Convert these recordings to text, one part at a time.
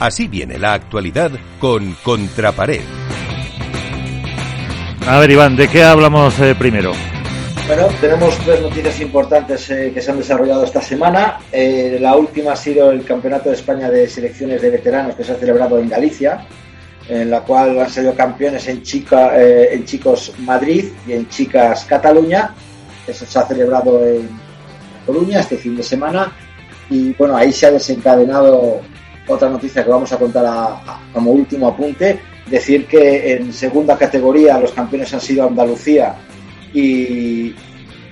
Así viene la actualidad con Contrapared. A ver, Iván, ¿de qué hablamos eh, primero? Bueno, tenemos tres noticias importantes eh, que se han desarrollado esta semana. Eh, la última ha sido el Campeonato de España de Selecciones de Veteranos que se ha celebrado en Galicia, en la cual han salido campeones en, chica, en chicos Madrid y en chicas Cataluña. Eso se ha celebrado en Coruña este fin de semana. Y bueno, ahí se ha desencadenado otra noticia que vamos a contar como último apunte, decir que en segunda categoría los campeones han sido Andalucía y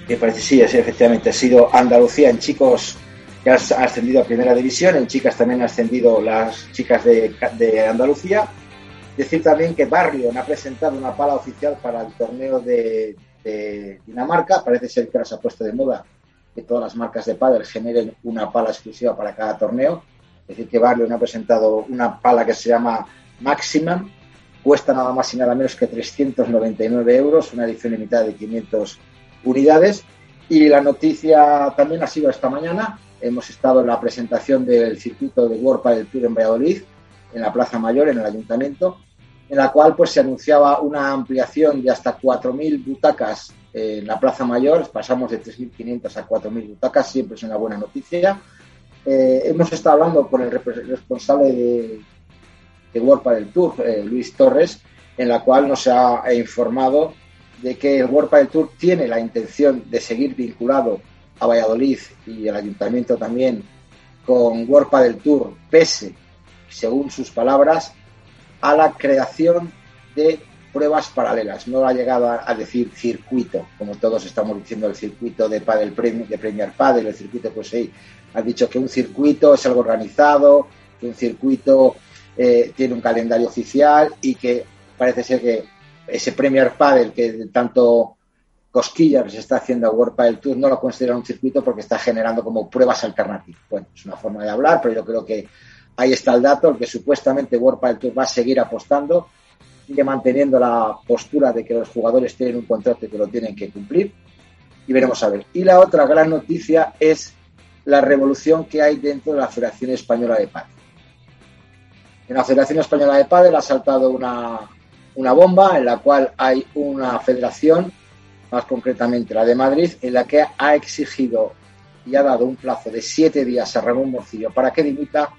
me parece sí, efectivamente ha sido Andalucía en chicos que ha ascendido a primera división, en chicas también han ascendido las chicas de, Andalucía. Decir también que Barrio ha presentado una pala oficial para el torneo de, Dinamarca, parece ser que ahora se ha puesto de moda que todas las marcas de pádel generen una pala exclusiva para cada torneo es decir, que Barrio ha presentado una pala que se llama Maximum, cuesta nada más y nada menos que 399 euros, una edición limitada de 500 unidades. Y la noticia también ha sido esta mañana. Hemos estado en la presentación del circuito de World del Tour en Valladolid, en la Plaza Mayor, en el Ayuntamiento, en la cual pues, se anunciaba una ampliación de hasta 4.000 butacas en la Plaza Mayor. Pasamos de 3.500 a 4.000 butacas, siempre es una buena noticia. Eh, hemos estado hablando con el responsable de, de World del Tour, eh, Luis Torres, en la cual nos ha informado de que el World del Tour tiene la intención de seguir vinculado a Valladolid y al ayuntamiento también con World del Tour, pese, según sus palabras, a la creación de pruebas paralelas. No ha llegado a, decir circuito, como todos estamos diciendo, el circuito de Padel de Premier Padel, el circuito pues sí, ha dicho que un circuito es algo organizado, que un circuito eh, tiene un calendario oficial y que parece ser que ese Premier Padel que tanto cosquillas se está haciendo a World Padel Tour no lo considera un circuito porque está generando como pruebas alternativas. Bueno, es una forma de hablar, pero yo creo que ahí está el dato, el que supuestamente World Padel Tour va a seguir apostando, sigue manteniendo la postura de que los jugadores tienen un contrato y que lo tienen que cumplir y veremos a ver. Y la otra gran noticia es la revolución que hay dentro de la Federación Española de Padel. En la Federación Española de Padel ha saltado una, una bomba en la cual hay una federación, más concretamente la de Madrid, en la que ha exigido y ha dado un plazo de siete días a Ramón Morcillo para que dimita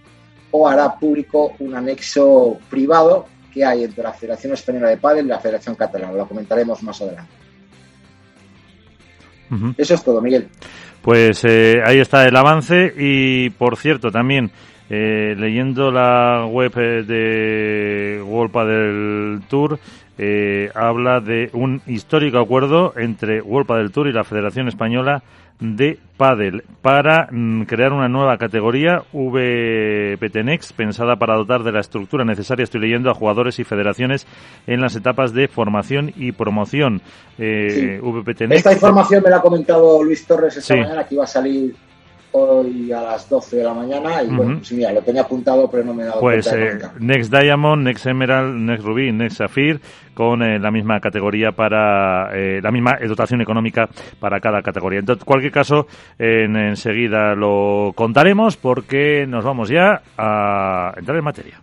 o hará público un anexo privado que hay entre la Federación Española de Padel y la Federación Catalana. Lo comentaremos más adelante. Eso es todo, Miguel. Pues eh, ahí está el avance y, por cierto, también eh, leyendo la web eh, de World del Tour, habla de un histórico acuerdo entre World del Tour y la Federación Española de Padel para mm, crear una nueva categoría VPTNext pensada para dotar de la estructura necesaria, estoy leyendo, a jugadores y federaciones en las etapas de formación y promoción. Eh, Esta información me la ha comentado Luis Torres esta mañana que iba a salir hoy a las 12 de la mañana y bueno, pues mira, lo tenía apuntado pero no me he dado pues, cuenta. Pues Next Diamond, Next Emerald, Next Ruby, Next Sapphire con eh, la misma categoría para eh, la misma dotación económica para cada categoría. En cualquier caso, enseguida lo contaremos porque nos vamos ya a entrar en materia.